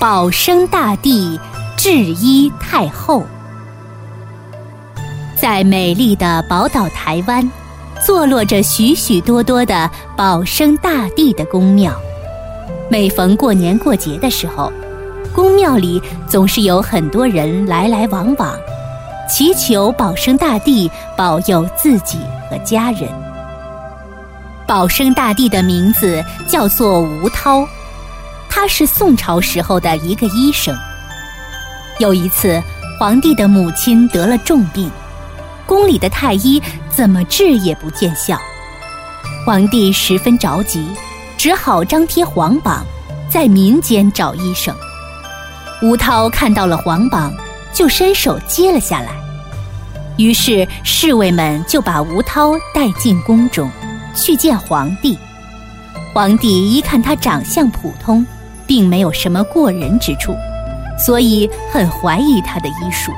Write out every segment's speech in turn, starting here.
保生大帝治医太后。在美丽的宝岛台湾，坐落着许许多多的保生大帝的宫庙。每逢过年过节的时候，宫庙里总是有很多人来来往往，祈求保生大帝保佑自己和家人。保生大帝的名字叫做吴涛，他是宋朝时候的一个医生。有一次，皇帝的母亲得了重病，宫里的太医怎么治也不见效，皇帝十分着急。只好张贴皇榜，在民间找医生。吴涛看到了皇榜，就伸手接了下来。于是侍卫们就把吴涛带进宫中，去见皇帝。皇帝一看他长相普通，并没有什么过人之处，所以很怀疑他的医术，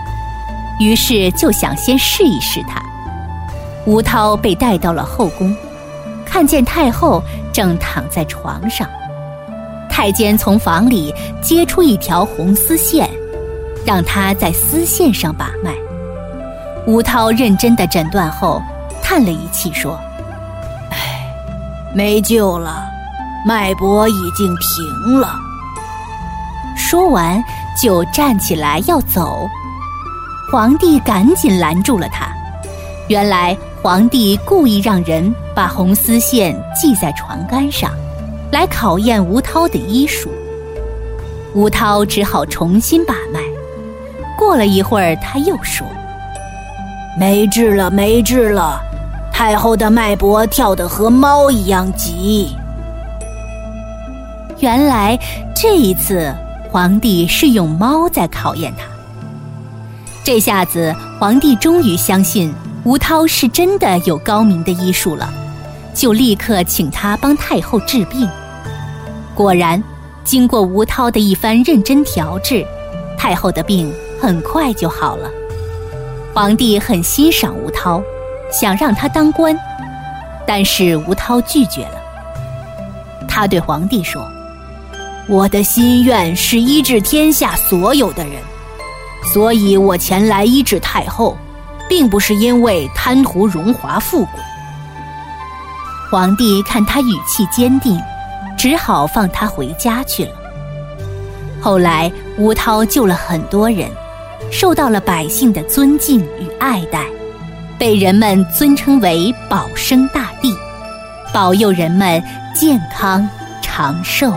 于是就想先试一试他。吴涛被带到了后宫。看见太后正躺在床上，太监从房里接出一条红丝线，让她在丝线上把脉。吴涛认真的诊断后，叹了一气说：“唉，没救了，脉搏已经停了。”说完就站起来要走，皇帝赶紧拦住了他。原来。皇帝故意让人把红丝线系在床杆上，来考验吴涛的医术。吴涛只好重新把脉。过了一会儿，他又说：“没治了，没治了！太后的脉搏跳得和猫一样急。”原来这一次，皇帝是用猫在考验他。这下子，皇帝终于相信。吴涛是真的有高明的医术了，就立刻请他帮太后治病。果然，经过吴涛的一番认真调治，太后的病很快就好了。皇帝很欣赏吴涛，想让他当官，但是吴涛拒绝了。他对皇帝说：“我的心愿是医治天下所有的人，所以我前来医治太后。”并不是因为贪图荣华富贵。皇帝看他语气坚定，只好放他回家去了。后来，吴涛救了很多人，受到了百姓的尊敬与爱戴，被人们尊称为保生大帝，保佑人们健康长寿。